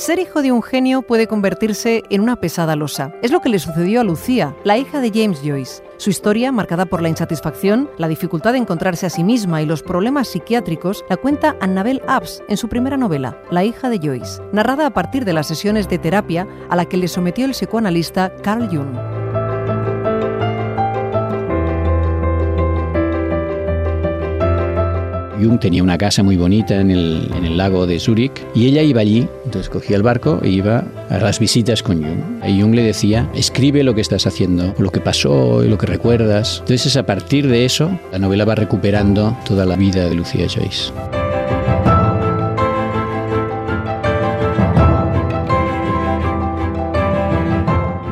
Ser hijo de un genio puede convertirse en una pesada losa. Es lo que le sucedió a Lucía, la hija de James Joyce. Su historia, marcada por la insatisfacción, la dificultad de encontrarse a sí misma y los problemas psiquiátricos, la cuenta Annabel Abs en su primera novela, La hija de Joyce, narrada a partir de las sesiones de terapia a la que le sometió el psicoanalista Carl Jung. Jung tenía una casa muy bonita en el, en el, lago de Zúrich y ella iba allí, entonces cogía el barco e iba a las visitas con Jung. Y Jung le decía, escribe lo que estás haciendo, lo que pasó y lo que recuerdas. Entonces a partir de eso, la novela va recuperando toda la vida de Lucía Joyce.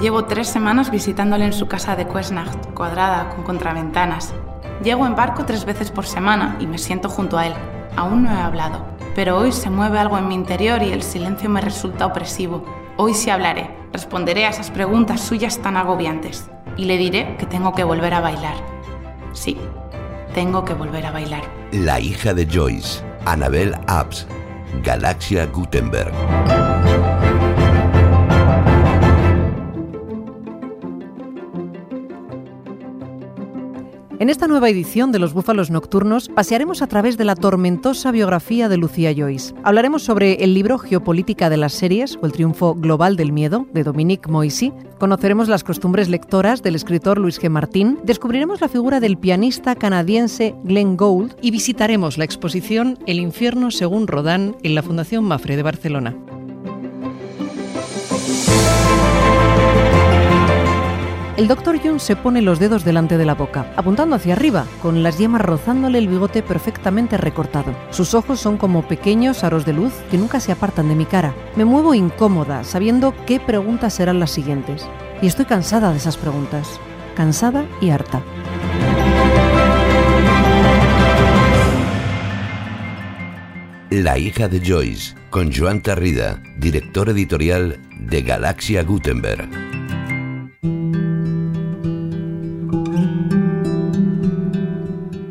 Llevo tres semanas visitándole en su casa de Quesnacht, cuadrada, con contraventanas. Llego en barco tres veces por semana y me siento junto a él. Aún no he hablado, pero hoy se mueve algo en mi interior y el silencio me resulta opresivo. Hoy sí hablaré, responderé a esas preguntas suyas tan agobiantes y le diré que tengo que volver a bailar. Sí, tengo que volver a bailar. La hija de Joyce, Annabel Abs, Galaxia Gutenberg. En esta nueva edición de Los Búfalos Nocturnos pasearemos a través de la tormentosa biografía de Lucía Joyce. Hablaremos sobre el libro Geopolítica de las series o el triunfo global del miedo de Dominique Moissy. Conoceremos las costumbres lectoras del escritor Luis G. Martín. Descubriremos la figura del pianista canadiense Glenn Gould y visitaremos la exposición El infierno según Rodin en la Fundación Mafre de Barcelona. El doctor Jung se pone los dedos delante de la boca, apuntando hacia arriba, con las yemas rozándole el bigote perfectamente recortado. Sus ojos son como pequeños aros de luz que nunca se apartan de mi cara. Me muevo incómoda, sabiendo qué preguntas serán las siguientes. Y estoy cansada de esas preguntas. Cansada y harta. La hija de Joyce, con Joan Tarrida, director editorial de Galaxia Gutenberg.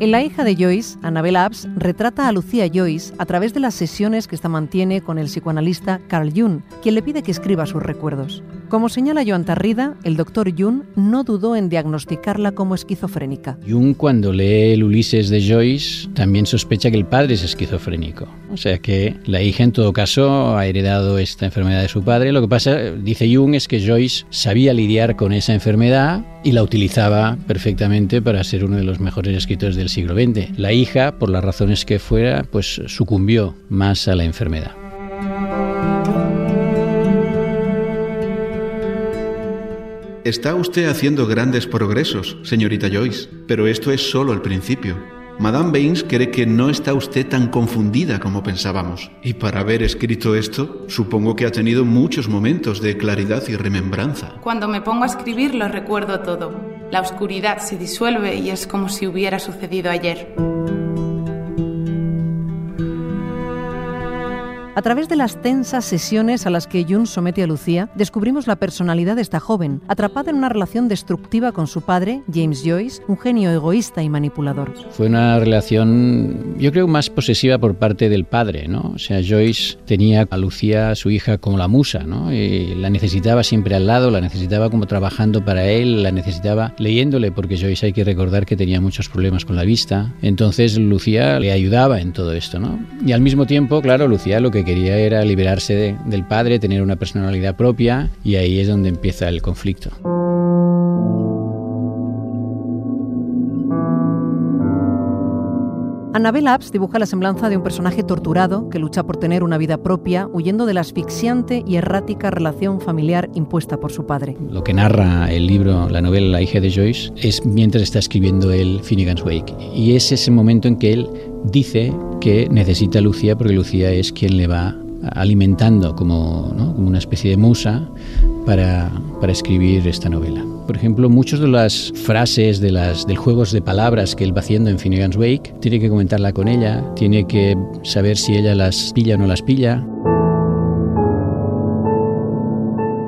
En La hija de Joyce, Annabel Abs retrata a Lucía Joyce a través de las sesiones que esta mantiene con el psicoanalista Carl Jung, quien le pide que escriba sus recuerdos. Como señala Joan Tarrida, el doctor Jung no dudó en diagnosticarla como esquizofrénica. Jung cuando lee el Ulises de Joyce también sospecha que el padre es esquizofrénico. O sea que la hija en todo caso ha heredado esta enfermedad de su padre. Lo que pasa, dice Jung, es que Joyce sabía lidiar con esa enfermedad y la utilizaba perfectamente para ser uno de los mejores escritores del siglo XX. La hija, por las razones que fuera, pues sucumbió más a la enfermedad. Está usted haciendo grandes progresos, señorita Joyce, pero esto es solo el principio. Madame Baines cree que no está usted tan confundida como pensábamos. Y para haber escrito esto, supongo que ha tenido muchos momentos de claridad y remembranza. Cuando me pongo a escribir lo recuerdo todo. La oscuridad se disuelve y es como si hubiera sucedido ayer. A través de las tensas sesiones a las que Jung somete a Lucía, descubrimos la personalidad de esta joven, atrapada en una relación destructiva con su padre, James Joyce, un genio egoísta y manipulador. Fue una relación, yo creo, más posesiva por parte del padre, ¿no? O sea, Joyce tenía a Lucía, su hija, como la musa, ¿no? Y la necesitaba siempre al lado, la necesitaba como trabajando para él, la necesitaba leyéndole, porque Joyce hay que recordar que tenía muchos problemas con la vista. Entonces Lucía le ayudaba en todo esto, ¿no? Y al mismo tiempo, claro, Lucía lo que quería era liberarse de, del padre, tener una personalidad propia y ahí es donde empieza el conflicto. Annabel Abs dibuja la semblanza de un personaje torturado que lucha por tener una vida propia, huyendo de la asfixiante y errática relación familiar impuesta por su padre. Lo que narra el libro, la novela La hija de Joyce, es mientras está escribiendo el Finnegan's Wake. Y es ese momento en que él dice que necesita a Lucía porque Lucía es quien le va alimentando como, una especie de musa para escribir esta novela. Por ejemplo, muchas de las frases de las del juegos de palabras que él va haciendo en Finnegan's Wake, tiene que comentarla con ella, tiene que saber si ella las pilla o no las pilla.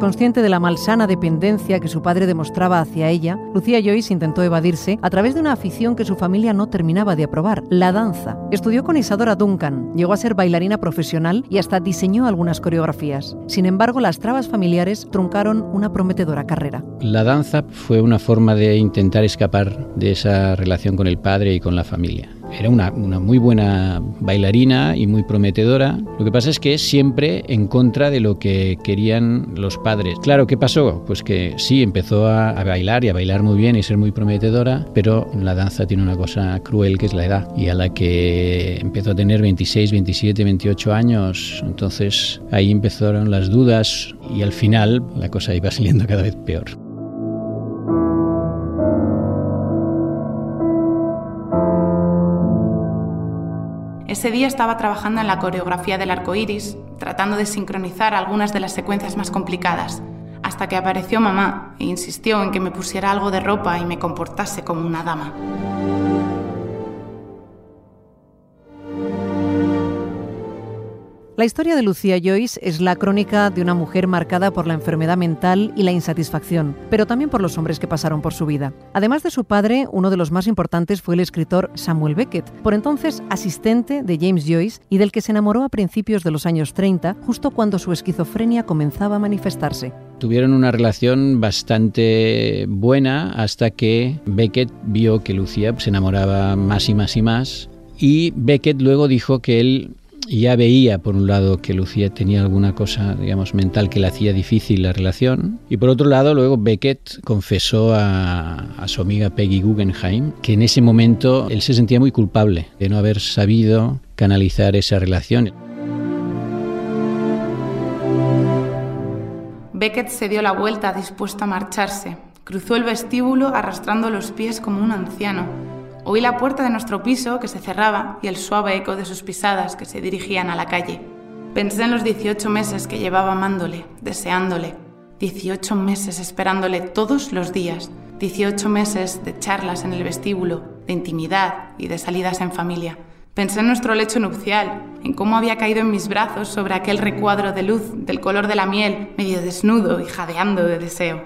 Consciente de la malsana dependencia que su padre demostraba hacia ella, Lucía Joyce intentó evadirse a través de una afición que su familia no terminaba de aprobar, la danza. Estudió con Isadora Duncan, llegó a ser bailarina profesional y hasta diseñó algunas coreografías. Sin embargo, las trabas familiares truncaron una prometedora carrera. La danza fue una forma de intentar escapar de esa relación con el padre y con la familia. Era una, muy buena bailarina y muy prometedora. Lo que pasa es que siempre en contra de lo que querían los padres. Claro, ¿qué pasó? Pues que sí, empezó a, a bailar y a bailar muy bien y ser muy prometedora, pero la danza tiene una cosa cruel que es la edad. Y a la que empezó a tener 26, 27, 28 años, entonces ahí empezaron las dudas y al final la cosa iba saliendo cada vez peor. Ese día estaba trabajando en la coreografía del arco iris, tratando de sincronizar algunas de las secuencias más complicadas, hasta que apareció mamá e insistió en que me pusiera algo de ropa y me comportase como una dama. La historia de Lucía Joyce es la crónica de una mujer marcada por la enfermedad mental y la insatisfacción, pero también por los hombres que pasaron por su vida. Además de su padre, uno de los más importantes fue el escritor Samuel Beckett, por entonces asistente de James Joyce y del que se enamoró a principios de los años 30, justo cuando su esquizofrenia comenzaba a manifestarse. Tuvieron una relación bastante buena hasta que Beckett vio que Lucía se enamoraba más y más y más y Beckett luego dijo que él ya veía, por un lado, que Lucía tenía alguna cosa, digamos, mental que le hacía difícil la relación. Y por otro lado, luego Beckett confesó a, a, su amiga Peggy Guggenheim que en ese momento él se sentía muy culpable de no haber sabido canalizar esa relación. Beckett se dio la vuelta dispuesto a marcharse. Cruzó el vestíbulo arrastrando los pies como un anciano Oí la puerta de nuestro piso que se cerraba y el suave eco de sus pisadas que se dirigían a la calle. Pensé en los 18 meses que llevaba amándole, deseándole, 18 meses esperándole todos los días, 18 meses de charlas en el vestíbulo, de intimidad y de salidas en familia. Pensé en nuestro lecho nupcial, en cómo había caído en mis brazos sobre aquel recuadro de luz del color de la miel, medio desnudo y jadeando de deseo.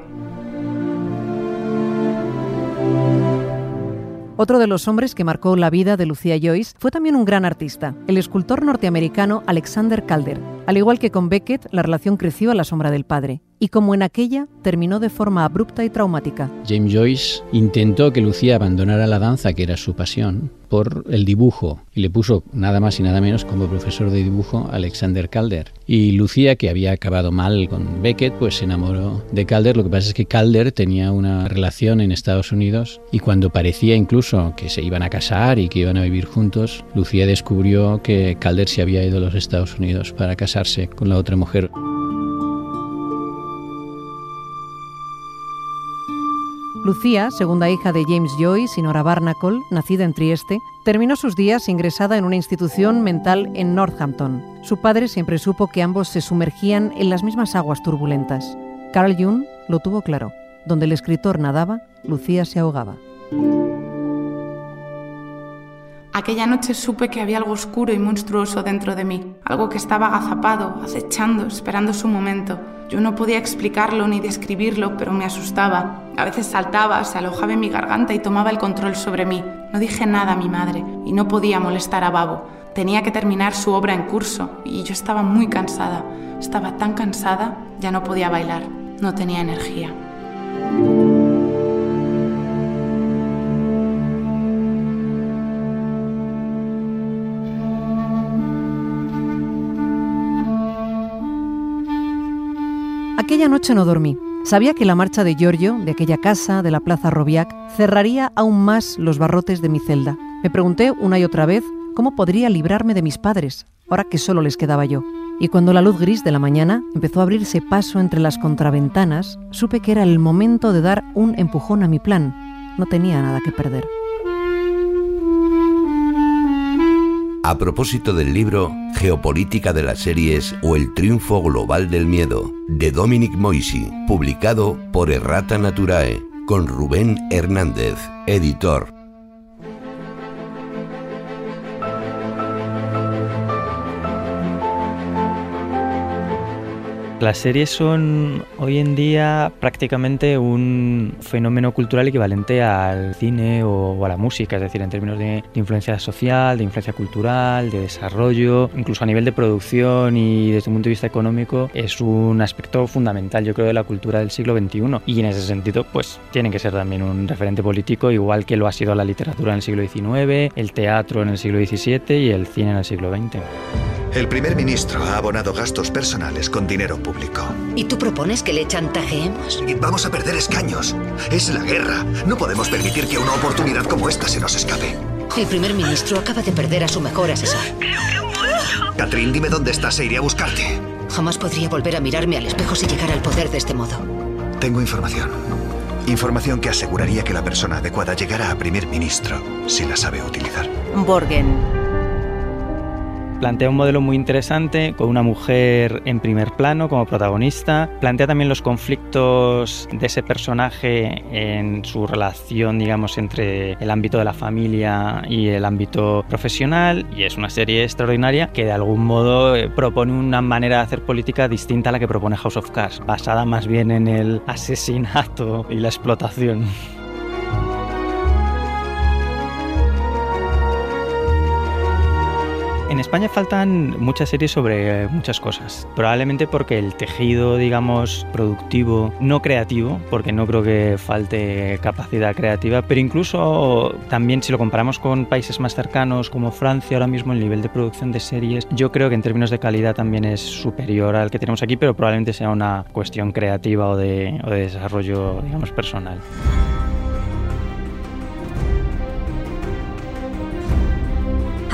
Otro de los hombres que marcó la vida de Lucía Joyce fue también un gran artista, el escultor norteamericano Alexander Calder. Al igual que con Beckett, la relación creció a la sombra del padre y como en aquella terminó de forma abrupta y traumática. James Joyce intentó que Lucía abandonara la danza, que era su pasión, por el dibujo y le puso nada más y nada menos como profesor de dibujo Alexander Calder. Y Lucía, que había acabado mal con Beckett, pues se enamoró de Calder. Lo que pasa es que Calder tenía una relación en Estados Unidos y cuando parecía incluso que se iban a casar y que iban a vivir juntos, Lucía descubrió que Calder se había ido a los Estados Unidos para con la otra mujer. Lucía, segunda hija de James Joyce y Nora Barnacle, nacida en Trieste, terminó sus días ingresada en una institución mental en Northampton. Su padre siempre supo que ambos se sumergían en las mismas aguas turbulentas. Carl Jung lo tuvo claro. Donde el escritor nadaba, Lucía se ahogaba. Aquella noche supe que había algo oscuro y monstruoso dentro de mí, algo que estaba agazapado, acechando, esperando su momento. Yo no podía explicarlo ni describirlo, pero me asustaba. A veces saltaba, se alojaba en mi garganta y tomaba el control sobre mí. No dije nada a mi madre y no podía molestar a Babo. Tenía que terminar su obra en curso y yo estaba muy cansada. Estaba tan cansada, ya no podía bailar. No tenía energía. Aquella noche no dormí. Sabía que la marcha de Giorgio, de aquella casa, de la Plaza Robiac, cerraría aún más los barrotes de mi celda. Me pregunté una y otra vez cómo podría librarme de mis padres, ahora que solo les quedaba yo. Y cuando la luz gris de la mañana empezó a abrirse paso entre las contraventanas, supe que era el momento de dar un empujón a mi plan. No tenía nada que perder. A propósito del libro Geopolítica de las series o el triunfo global del miedo, de Dominic Moisi, publicado por Errata Naturae, con Rubén Hernández, editor. Las series son hoy en día prácticamente un fenómeno cultural equivalente al cine o, a la música, es decir, en términos de, influencia social, de influencia cultural, de desarrollo, incluso a nivel de producción y desde un punto de vista económico, es un aspecto fundamental, yo creo, de la cultura del siglo XXI. Y en ese sentido, pues tienen que ser también un referente político, igual que lo ha sido la literatura en el siglo XIX, el teatro en el siglo XVII y el cine en el siglo XX. El primer ministro ha abonado gastos personales con dinero público. ¿Y tú propones que le chantajeemos? Vamos a perder escaños. Es la guerra. No podemos permitir que una oportunidad como esta se nos escape. El primer ministro acaba de perder a su mejor asesor. Catherine, dime dónde estás e iré a buscarte. Jamás podría volver a mirarme al espejo si llegara al poder de este modo. Tengo información. Información que aseguraría que la persona adecuada llegara a primer ministro si la sabe utilizar. Borgen plantea un modelo muy interesante con una mujer en primer plano como protagonista. Plantea también los conflictos de ese personaje en su relación, digamos, entre el ámbito de la familia y el ámbito profesional. Y es una serie extraordinaria que de algún modo eh, propone una manera de hacer política distinta a la que propone House of Cards, basada más bien en el asesinato y la explotación. En España faltan muchas series sobre eh, muchas cosas. Probablemente porque el tejido, digamos, productivo, no creativo, porque no creo que falte capacidad creativa, pero incluso también si lo comparamos con países más cercanos como Francia, ahora mismo el nivel de producción de series, yo creo que en términos de calidad también es superior al que tenemos aquí, pero probablemente sea una cuestión creativa o de, o de desarrollo, digamos, personal.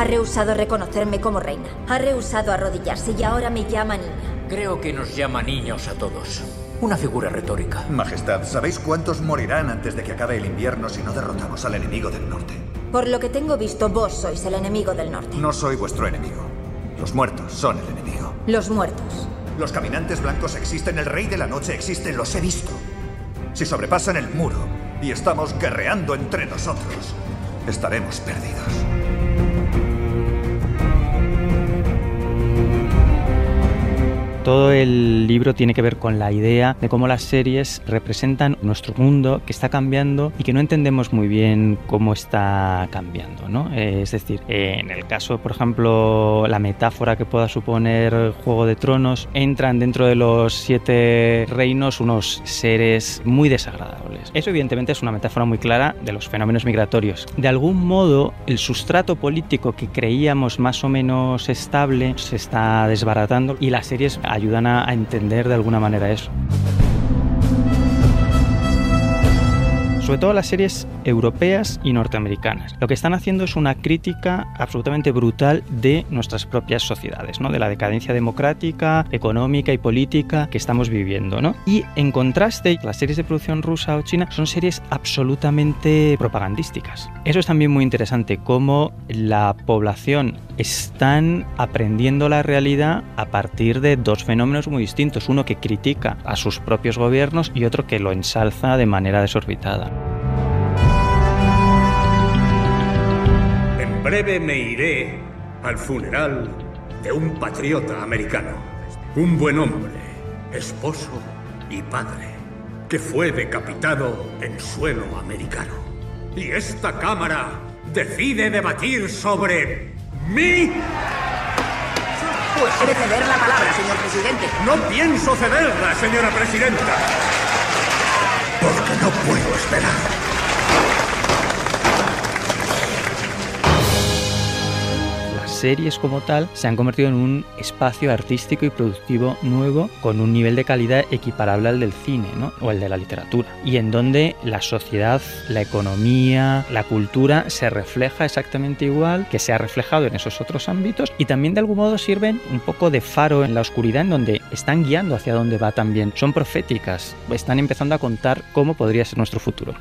Ha rehusado reconocerme como reina. Ha rehusado arrodillarse y ahora me llama niña. Creo que nos llama niños a todos. Una figura retórica. Majestad, ¿sabéis cuántos morirán antes de que acabe el invierno si no derrotamos al enemigo del norte? Por lo que tengo visto, vos sois el enemigo del norte. No soy vuestro enemigo. Los muertos son el enemigo. Los muertos. Los caminantes blancos existen, el rey de la noche existe, los he visto. Si sobrepasan el muro y estamos guerreando entre nosotros, estaremos perdidos. Todo el libro tiene que ver con la idea de cómo las series representan nuestro mundo que está cambiando y que no entendemos muy bien cómo está cambiando. ¿no? Eh, es decir, en el caso, por ejemplo, la metáfora que pueda suponer Juego de Tronos, entran dentro de los siete reinos unos seres muy desagradables. Eso evidentemente es una metáfora muy clara de los fenómenos migratorios. De algún modo, el sustrato político que creíamos más o menos estable se está desbaratando y las series ayudan a, entender de alguna manera eso. Sobre todo las series europeas y norteamericanas. Lo que están haciendo es una crítica absolutamente brutal de nuestras propias sociedades, ¿no? de la decadencia democrática, económica y política que estamos viviendo. ¿no? Y en contraste, las series de producción rusa o china son series absolutamente propagandísticas. Eso es también muy interesante, cómo la población están aprendiendo la realidad a partir de dos fenómenos muy distintos, uno que critica a sus propios gobiernos y otro que lo ensalza de manera desorbitada. Breve me iré al funeral de un patriota americano, un buen hombre, esposo y padre, que fue decapitado en suelo americano. Y esta Cámara decide debatir sobre mí. Pues debe ceder la palabra, señor presidente. No pienso cederla, señora presidenta. Porque no puedo esperar. Series como tal se han convertido en un espacio artístico y productivo nuevo con un nivel de calidad equiparable al del cine ¿no? o el de la literatura y en donde la sociedad, la economía, la cultura se refleja exactamente igual que se ha reflejado en esos otros ámbitos y también de algún modo sirven un poco de faro en la oscuridad en donde están guiando hacia dónde va también. Son proféticas, están empezando a contar cómo podría ser nuestro futuro.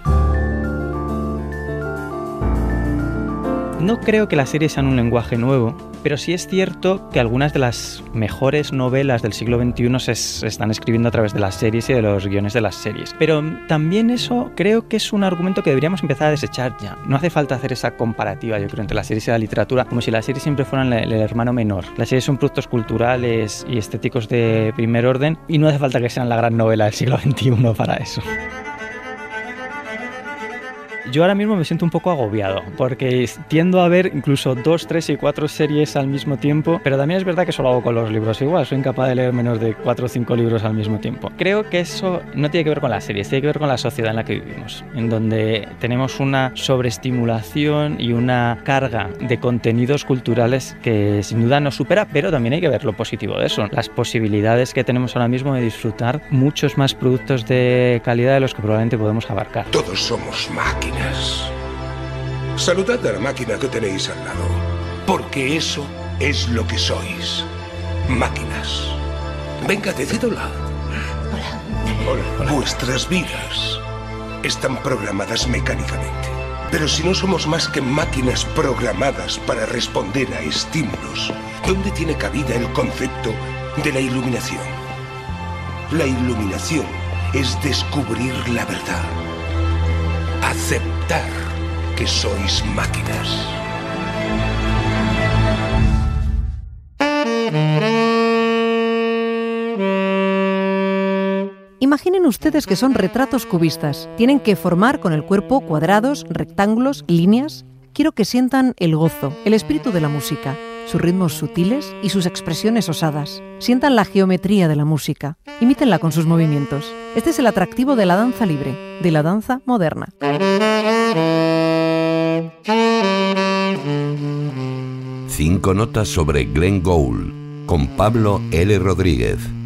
No creo que las series sean un lenguaje nuevo, pero sí es cierto que algunas de las mejores novelas del siglo XXI se, están escribiendo a través de las series y de los guiones de las series. Pero también eso creo que es un argumento que deberíamos empezar a desechar ya. No hace falta hacer esa comparativa, yo creo, entre las series y la literatura, como si las series siempre fueran el, hermano menor. Las series son productos culturales y estéticos de primer orden y no hace falta que sean la gran novela del siglo XXI para eso. Yo ahora mismo me siento un poco agobiado porque tiendo a ver incluso dos, tres y cuatro series al mismo tiempo, pero también es verdad que solo hago con los libros igual, soy incapaz de leer menos de cuatro o cinco libros al mismo tiempo. Creo que eso no tiene que ver con las series, tiene que ver con la sociedad en la que vivimos, en donde tenemos una sobreestimulación y una carga de contenidos culturales que sin duda nos supera, pero también hay que ver lo positivo de eso, las posibilidades que tenemos ahora mismo de disfrutar muchos más productos de calidad de los que probablemente podemos abarcar. Todos somos máquinas Saludad a la máquina que tenéis al lado, porque eso es lo que sois. Máquinas. Venga, decídola. Hola. Hola. Vuestras vidas están programadas mecánicamente. Pero si no somos más que máquinas programadas para responder a estímulos, ¿dónde tiene cabida el concepto de la iluminación? La iluminación es descubrir la verdad que sois máquinas. Imaginen ustedes que son retratos cubistas. Tienen que formar con el cuerpo cuadrados, rectángulos, líneas. Quiero que sientan el gozo, el espíritu de la música, sus ritmos sutiles y sus expresiones osadas. Sientan la geometría de la música. Imítenla con sus movimientos. Este es el atractivo de la danza libre, de la danza moderna. Cinco notas sobre Glenn Gould con Pablo L. Rodríguez.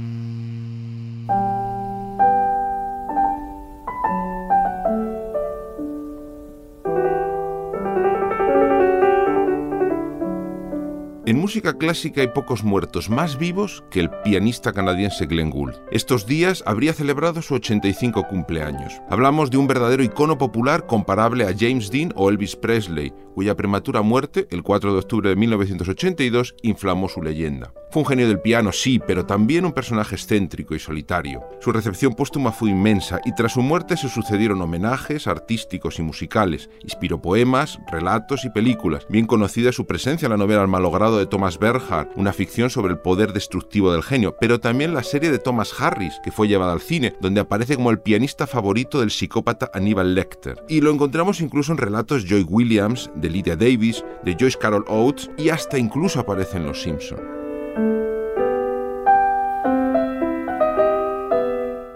Música clásica hay pocos muertos más vivos que el pianista canadiense Glenn Gould. Estos días habría celebrado su 85 cumpleaños. Hablamos de un verdadero icono popular comparable a James Dean o Elvis Presley, cuya prematura muerte, el 4 de octubre de 1982, inflamó su leyenda. Fue un genio del piano, sí, pero también un personaje excéntrico y solitario. Su recepción póstuma fue inmensa y tras su muerte se sucedieron homenajes artísticos y musicales. Inspiró poemas, relatos y películas. Bien conocida su presencia en la novela El malogrado de Thomas Bernhard, una ficción sobre el poder destructivo del genio, pero también la serie de Thomas Harris, que fue llevada al cine, donde aparece como el pianista favorito del psicópata Aníbal Lecter. Y lo encontramos incluso en relatos Joy Williams, de Lydia Davis, de Joyce Carol Oates y hasta incluso aparece en Los Simpson.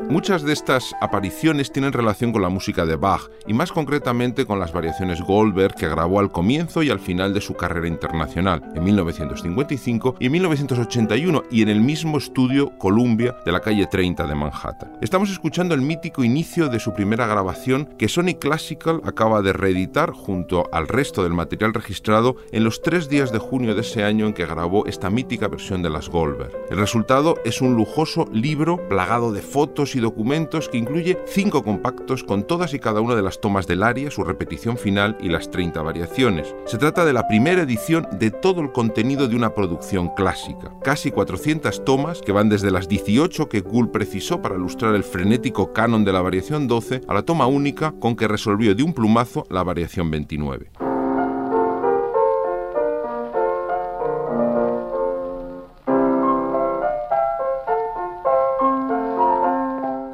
Muchas de estas apariciones tienen relación con la música de Bach y más concretamente con las variaciones Goldberg que grabó al comienzo y al final de su carrera internacional, en 1955 y en 1981 y en el mismo estudio Columbia de la calle 30 de Manhattan. Estamos escuchando el mítico inicio de su primera grabación que Sony Classical acaba de reeditar junto al resto del material registrado en los tres días de junio de ese año en que grabó esta mítica versión de las Goldberg. El resultado es un lujoso libro plagado de fotos y documentos que incluye cinco compactos con todas y cada una de las tomas del área, su repetición final y las 30 variaciones. Se trata de la primera edición de todo el contenido de una producción clásica. Casi 400 tomas que van desde las 18 que Gould precisó para ilustrar el frenético canon de la variación 12 a la toma única con que resolvió de un plumazo la variación 29.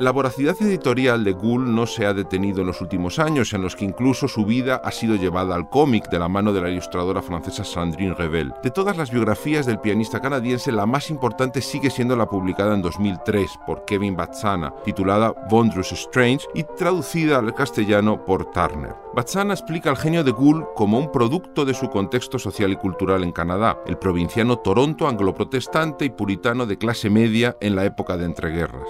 La voracidad editorial de Gould no se ha detenido en los últimos años, en los que incluso su vida ha sido llevada al cómic de la mano de la ilustradora francesa Sandrine Revel. De todas las biografías del pianista canadiense, la más importante sigue siendo la publicada en 2003 por Kevin Bazzana, titulada Wondrous Strange y traducida al castellano por Turner. Bazzana explica al genio de Gould como un producto de su contexto social y cultural en Canadá, el provinciano Toronto angloprotestante y puritano de clase media en la época de entreguerras.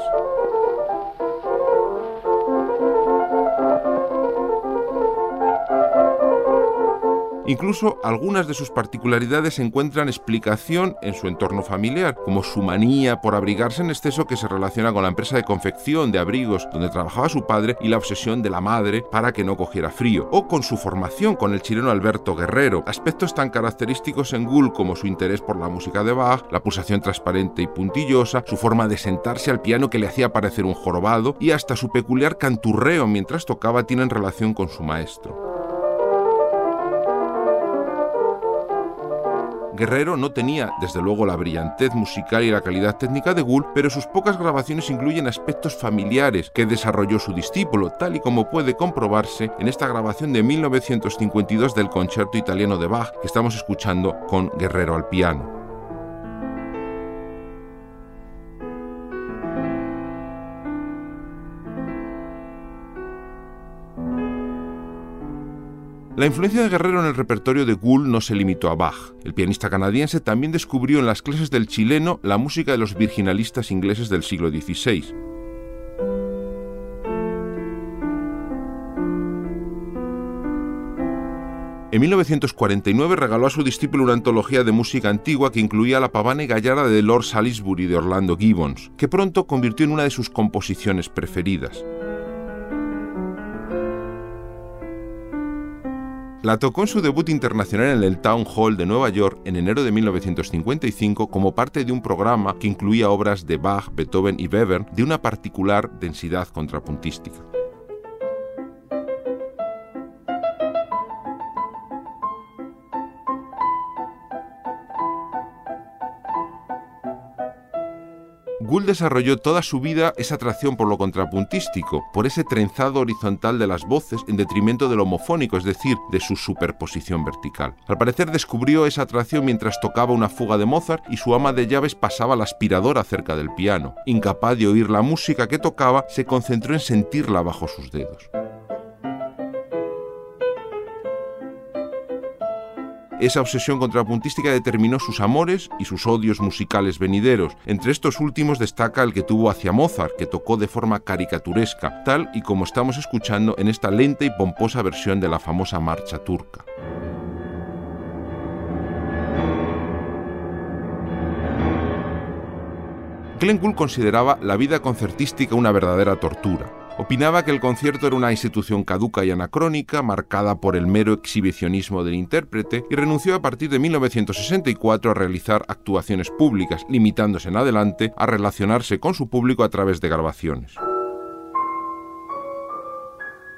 Incluso algunas de sus particularidades encuentran explicación en su entorno familiar, como su manía por abrigarse en exceso que se relaciona con la empresa de confección de abrigos donde trabajaba su padre y la obsesión de la madre para que no cogiera frío, o con su formación con el chileno Alberto Guerrero, aspectos tan característicos en Gull como su interés por la música de Bach, la pulsación transparente y puntillosa, su forma de sentarse al piano que le hacía parecer un jorobado y hasta su peculiar canturreo mientras tocaba tienen relación con su maestro. Guerrero no tenía, desde luego, la brillantez musical y la calidad técnica de Gould, pero sus pocas grabaciones incluyen aspectos familiares que desarrolló su discípulo, tal y como puede comprobarse en esta grabación de 1952 del concierto italiano de Bach que estamos escuchando con Guerrero al piano. La influencia de Guerrero en el repertorio de Gould no se limitó a Bach. El pianista canadiense también descubrió en las clases del chileno la música de los virginalistas ingleses del siglo XVI. En 1949 regaló a su discípulo una antología de música antigua que incluía la pavana y de Lord Salisbury de Orlando Gibbons, que pronto convirtió en una de sus composiciones preferidas. La tocó en su debut internacional en el Town Hall de Nueva York en enero de 1955 como parte de un programa que incluía obras de Bach, Beethoven y Weber de una particular densidad contrapuntística. Gould desarrolló toda su vida esa atracción por lo contrapuntístico, por ese trenzado horizontal de las voces en detrimento de lo homofónico, es decir, de su superposición vertical. Al parecer descubrió esa atracción mientras tocaba una fuga de Mozart y su ama de llaves pasaba la aspiradora cerca del piano. Incapaz de oír la música que tocaba, se concentró en sentirla bajo sus dedos. Esa obsesión contrapuntística determinó sus amores y sus odios musicales venideros. Entre estos últimos destaca el que tuvo hacia Mozart, que tocó de forma caricaturesca, tal y como estamos escuchando en esta lenta y pomposa versión de la famosa marcha turca. Glenn Gould consideraba la vida concertística una verdadera tortura. Opinaba que el concierto era una institución caduca y anacrónica, marcada por el mero exhibicionismo del intérprete, y renunció a partir de 1964 a realizar actuaciones públicas, limitándose en adelante a relacionarse con su público a través de grabaciones.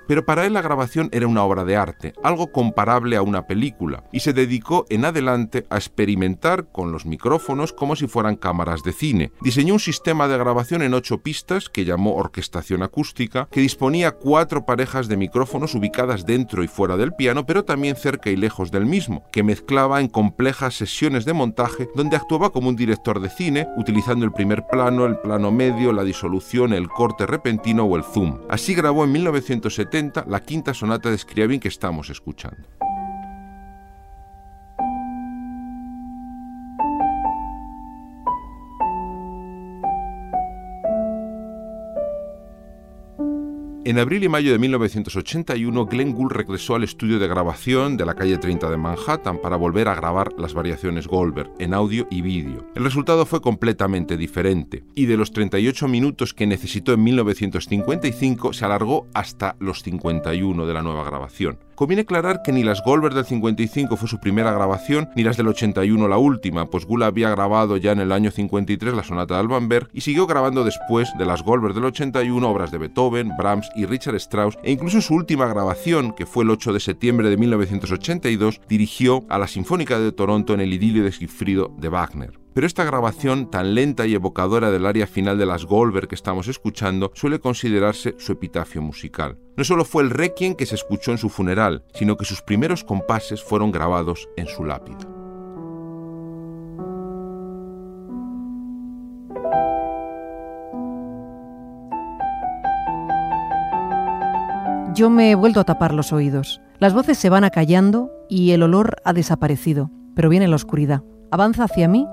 Pero para él la grabación era una obra de arte, algo comparable a una película, y se dedicó en adelante a experimentar con los micrófonos como si fueran cámaras de cine. Diseñó un sistema de grabación en ocho pistas que llamó orquestación acústica, que disponía cuatro parejas de micrófonos ubicadas dentro y fuera del piano, pero también cerca y lejos del mismo, que mezclaba en complejas sesiones de montaje donde actuaba como un director de cine, utilizando el primer plano, el plano medio, la disolución, el corte repentino o el zoom. Así grabó en 1970 la quinta sonata de Scriabin que estamos escuchando. En abril y mayo de 1981, Glenn Gould regresó al estudio de grabación de la calle 30 de Manhattan para volver a grabar las variaciones Goldberg en audio y vídeo. El resultado fue completamente diferente, y de los 38 minutos que necesitó en 1955 se alargó hasta los 51 de la nueva grabación. Conviene aclarar que ni las Goldberg del 55 fue su primera grabación, ni las del 81 la última, pues Gould había grabado ya en el año 53 la sonata de Alban Berg y siguió grabando después de las Goldberg del 81 obras de Beethoven, Brahms y Richard Strauss, e incluso su última grabación, que fue el 8 de septiembre de 1982, dirigió a la Sinfónica de Toronto en el idilio de Sigfrido de Wagner. Pero esta grabación tan lenta y evocadora del área final de las Goldberg que estamos escuchando suele considerarse su epitafio musical. No solo fue el requiem que se escuchó en su funeral, sino que sus primeros compases fueron grabados en su lápida. Yo me he vuelto a tapar los oídos. Las voces se van acallando y el olor ha desaparecido, pero viene la oscuridad. Avanza hacia mí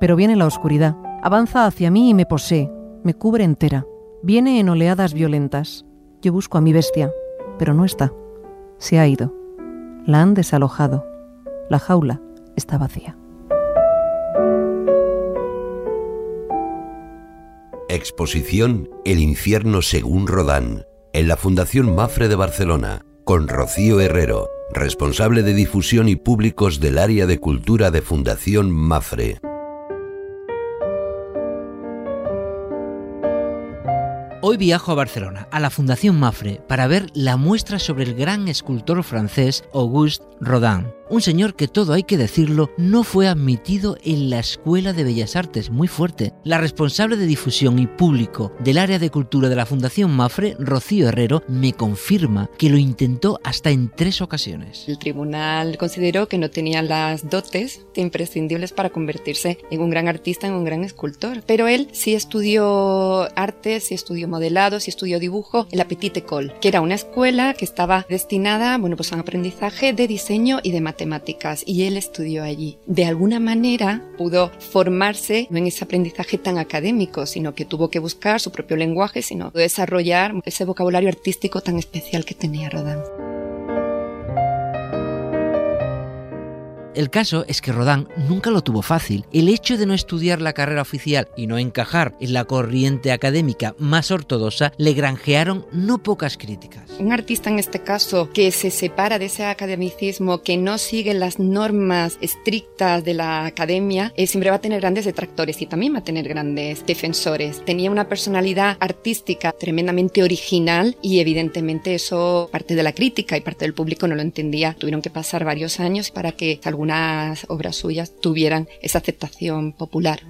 pero viene la oscuridad. Avanza hacia mí y me posee, me cubre entera. Viene en oleadas violentas. Yo busco a mi bestia, pero no está. Se ha ido. La han desalojado. la jaula está vacía. Exposición El infierno según Rodán, en la Fundación Mafre de Barcelona, con Rocío Herrero, responsable de difusión y públicos del área de cultura de Fundación Mafre. Hoy viajo a Barcelona, a la Fundación Mafre, para ver la muestra sobre el gran escultor francés Auguste Rodin un señor que todo hay que decirlo no fue admitido en la Escuela de Bellas Artes, muy fuerte. La responsable de difusión y público del área de cultura de la Fundación Mafre, Rocío Herrero, me confirma que lo intentó hasta en tres ocasiones. El tribunal consideró que no tenía las dotes imprescindibles para convertirse en un gran artista, en un gran escultor, pero él sí estudió arte, sí estudió modelado, sí estudió dibujo en la Petite École, que era una escuela que estaba destinada, bueno, pues a un aprendizaje de diseño y de matemáticas y él estudió allí. De alguna manera pudo formarse no en ese aprendizaje tan académico, sino que tuvo que buscar su propio lenguaje, sino desarrollar ese vocabulario artístico tan especial que tenía Rodin. El caso es que Rodin nunca lo tuvo fácil. El hecho de no estudiar la carrera oficial y no encajar en la corriente académica más ortodoxa le granjearon no pocas críticas. Un artista en este caso que se separa de ese academicismo, que no sigue las normas estrictas de la academia, eh, siempre va a tener grandes detractores y también va a tener grandes defensores. Tenía una personalidad artística tremendamente original y evidentemente eso parte de la crítica y parte del público no lo entendía. Tuvieron que pasar varios años para que algunas obras suyas tuvieran esa aceptación popular.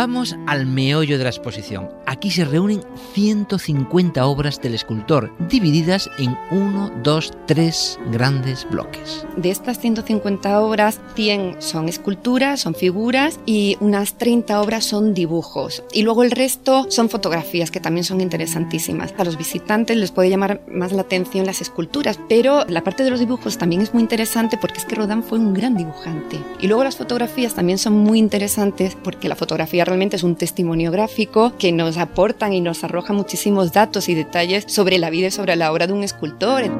Vamos al meollo de la exposición. Aquí se reúnen 150 obras del escultor, divididas en uno, dos, tres grandes bloques. De estas 150 obras, 100 son esculturas, son figuras y unas 30 obras son dibujos. Y luego el resto son fotografías que también son interesantísimas. A los visitantes les puede llamar más la atención las esculturas, pero la parte de los dibujos también es muy interesante porque es que Rodin fue un gran dibujante. Y luego las fotografías también son muy interesantes porque la fotografía realmente es un testimonio gráfico que nos aportan y nos arroja muchísimos datos y detalles sobre la vida y sobre la obra de un escultor.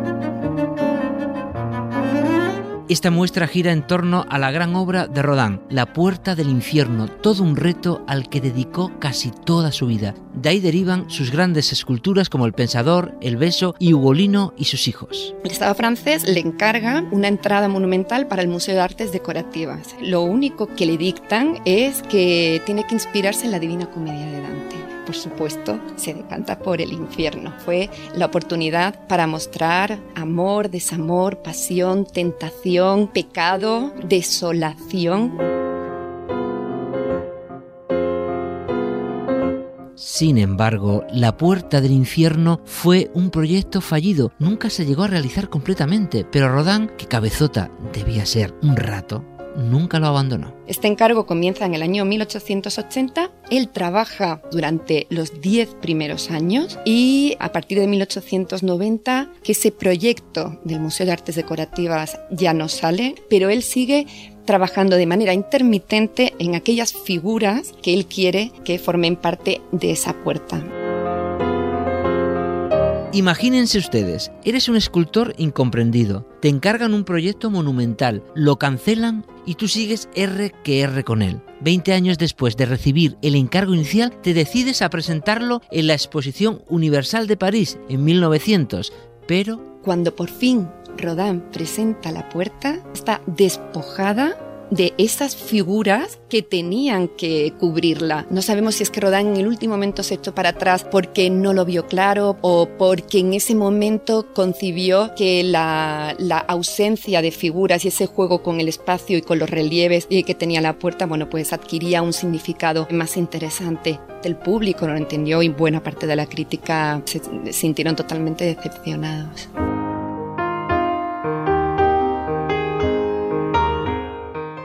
Esta muestra gira en torno a la gran obra de Rodin, La Puerta del Infierno, todo un reto al que dedicó casi toda su vida. De ahí derivan sus grandes esculturas como El Pensador, El Beso y Ugolino y sus hijos. El Estado francés le encarga una entrada monumental para el Museo de Artes Decorativas. Lo único que le dictan es que tiene que inspirarse en la Divina Comedia de Dante por supuesto, se decanta por el infierno. Fue la oportunidad para mostrar amor, desamor, pasión, tentación, pecado, desolación. Sin embargo, La Puerta del Infierno fue un proyecto fallido. Nunca se llegó a realizar completamente, pero Rodin, que cabezota debía ser un rato, nunca lo abandonó. Este encargo comienza en el año 1880. Él trabaja durante los 10 primeros años y a partir de 1890 que ese proyecto del Museo de Artes Decorativas ya no sale, pero él sigue trabajando de manera intermitente en aquellas figuras que él quiere que formen parte de esa puerta. Imagínense ustedes, eres un escultor incomprendido, te encargan un proyecto monumental, lo cancelan y tú sigues R que R con él. Veinte años después de recibir el encargo inicial, te decides a presentarlo en la Exposición Universal de París en 1900, pero... Cuando por fin Rodin presenta la puerta, está despojada de esas figuras que tenían que cubrirla. No sabemos si es que Rodin en el último momento se echó para atrás porque no lo vio claro o porque en ese momento concibió que la, ausencia de figuras y ese juego con el espacio y con los relieves que tenía la puerta, bueno, pues adquiría un significado más interesante. El público lo entendió y buena parte de la crítica se sintieron totalmente decepcionados.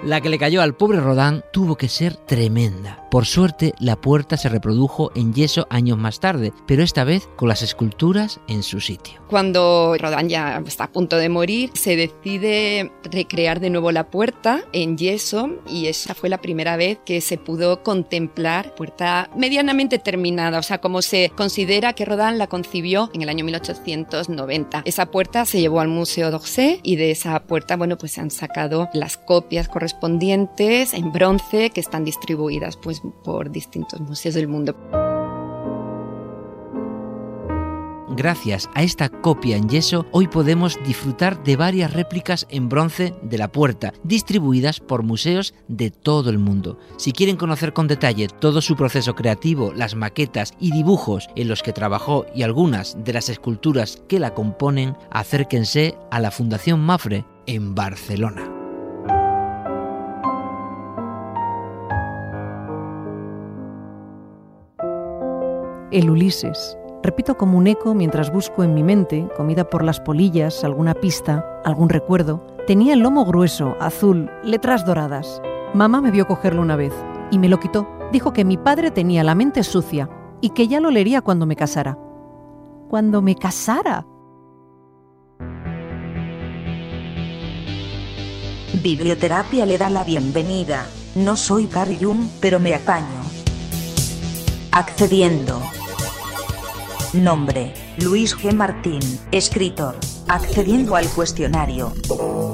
La que le cayó al pobre Rodán tuvo que ser tremenda. Por suerte, la puerta se reprodujo en yeso años más tarde, pero esta vez con las esculturas en su sitio. Cuando Rodán ya está a punto de morir, se decide recrear de nuevo la puerta en yeso y esa fue la primera vez que se pudo contemplar puerta medianamente terminada, o sea, como se considera que Rodán la concibió en el año 1890. Esa puerta se llevó al Museo d'Orsay y de esa puerta, bueno, pues se han sacado las copias correspondientes en bronce que están distribuidas pues, por distintos museos del mundo. Gracias a esta copia en yeso, hoy podemos disfrutar de varias réplicas en bronce de la puerta, distribuidas por museos de todo el mundo. Si quieren conocer con detalle todo su proceso creativo, las maquetas y dibujos en los que trabajó y algunas de las esculturas que la componen, acérquense a la Fundación Mafre en Barcelona. El Ulises. Repito como un eco mientras busco en mi mente, comida por las polillas, alguna pista, algún recuerdo. Tenía el lomo grueso, azul, letras doradas. Mamá me vio cogerlo una vez y me lo quitó. Dijo que mi padre tenía la mente sucia y que ya lo leería cuando me casara. ¿Cuando me casara? Biblioterapia le da la bienvenida. No soy Carrie pero me apaño. Accediendo. Nombre, Luis G. Martín, escritor. Accediendo al cuestionario.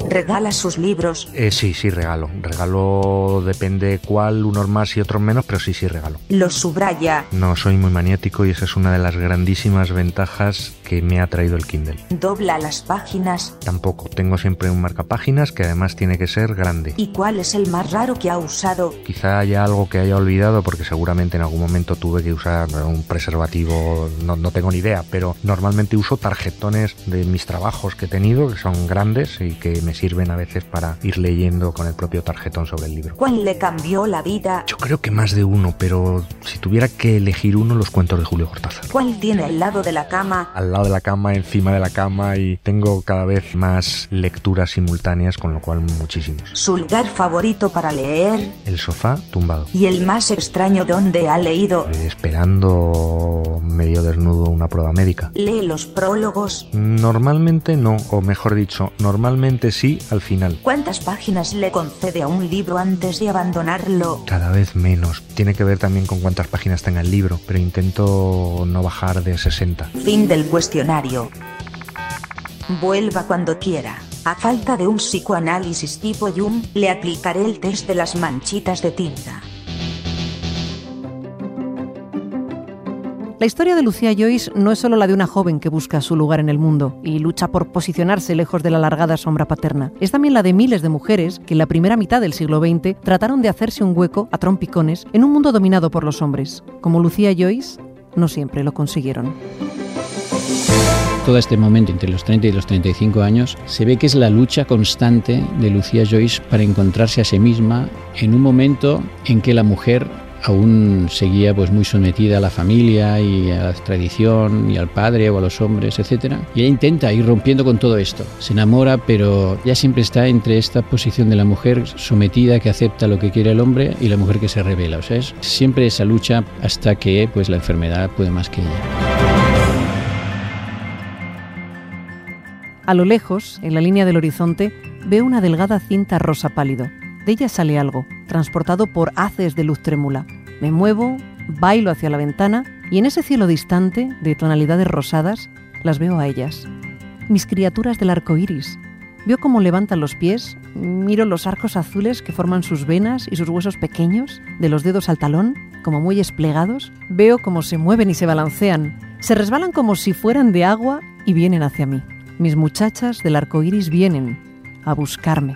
¿Regala sus libros? Eh, sí, sí, regalo. Regalo depende cuál, unos más y otros menos, pero sí, sí, regalo. ¿Los subraya? No, soy muy maniático y esa es una de las grandísimas ventajas que me ha traído el Kindle. ¿Dobla las páginas? Tampoco. Tengo siempre un marcapáginas que además tiene que ser grande. ¿Y cuál es el más raro que ha usado? Quizá haya algo que haya olvidado porque seguramente en algún momento tuve que usar un preservativo, no, no tengo ni idea, pero normalmente uso tarjetones de mis trabajos que he tenido, que son grandes y que me sirven a veces para ir leyendo con el propio tarjetón sobre el libro. ¿Cuál le cambió la vida? Yo creo que más de uno, pero si tuviera que elegir uno, los cuentos de Julio Cortázar. ¿Cuál tiene al lado de la cama? Al lado de la cama, encima de la cama y tengo cada vez más lecturas simultáneas, con lo cual muchísimos. ¿Su lugar favorito para leer? El sofá tumbado. ¿Y el más extraño donde ha leído? Eh, esperando medio desnudo una prueba médica. ¿Lee los prólogos? Normalmente no, o mejor dicho, normalmente sí al final. ¿Cuántas páginas le concede a un libro antes de abandonarlo? Cada vez menos. Tiene que ver también con cuántas páginas tenga el libro, pero intento no bajar de 60. Fin del cuestionario. Vuelva cuando quiera. A falta de un psicoanálisis tipo Jung, le aplicaré el test de las manchitas de tinta. La historia de Lucía Joyce no es solo la de una joven que busca su lugar en el mundo y lucha por posicionarse lejos de la alargada sombra paterna. Es también la de miles de mujeres que en la primera mitad del siglo XX trataron de hacerse un hueco a trompicones en un mundo dominado por los hombres. Como Lucía Joyce, no siempre lo consiguieron todo este momento entre los 30 y los 35 años, se ve que es la lucha constante de Lucía Joyce para encontrarse a sí misma en un momento en que la mujer aún seguía pues muy sometida a la familia y a la tradición y al padre o a los hombres, etc. Y ella intenta ir rompiendo con todo esto. Se enamora, pero ya siempre está entre esta posición de la mujer sometida que acepta lo que quiere el hombre y la mujer que se revela. O sea, es siempre esa lucha hasta que pues la enfermedad puede más que ella. A lo lejos, en la línea del horizonte, veo una delgada cinta rosa pálido. De ella sale algo, transportado por haces de luz trémula. Me muevo, bailo hacia la ventana y en ese cielo distante, de tonalidades rosadas, las veo a ellas. Mis criaturas del arco iris. Veo cómo levantan los pies, miro los arcos azules que forman sus venas y sus huesos pequeños, de los dedos al talón, como muelles plegados. Veo cómo se mueven y se balancean. Se resbalan como si fueran de agua y vienen hacia mí. Mis muchachas del arco iris vienen a buscarme.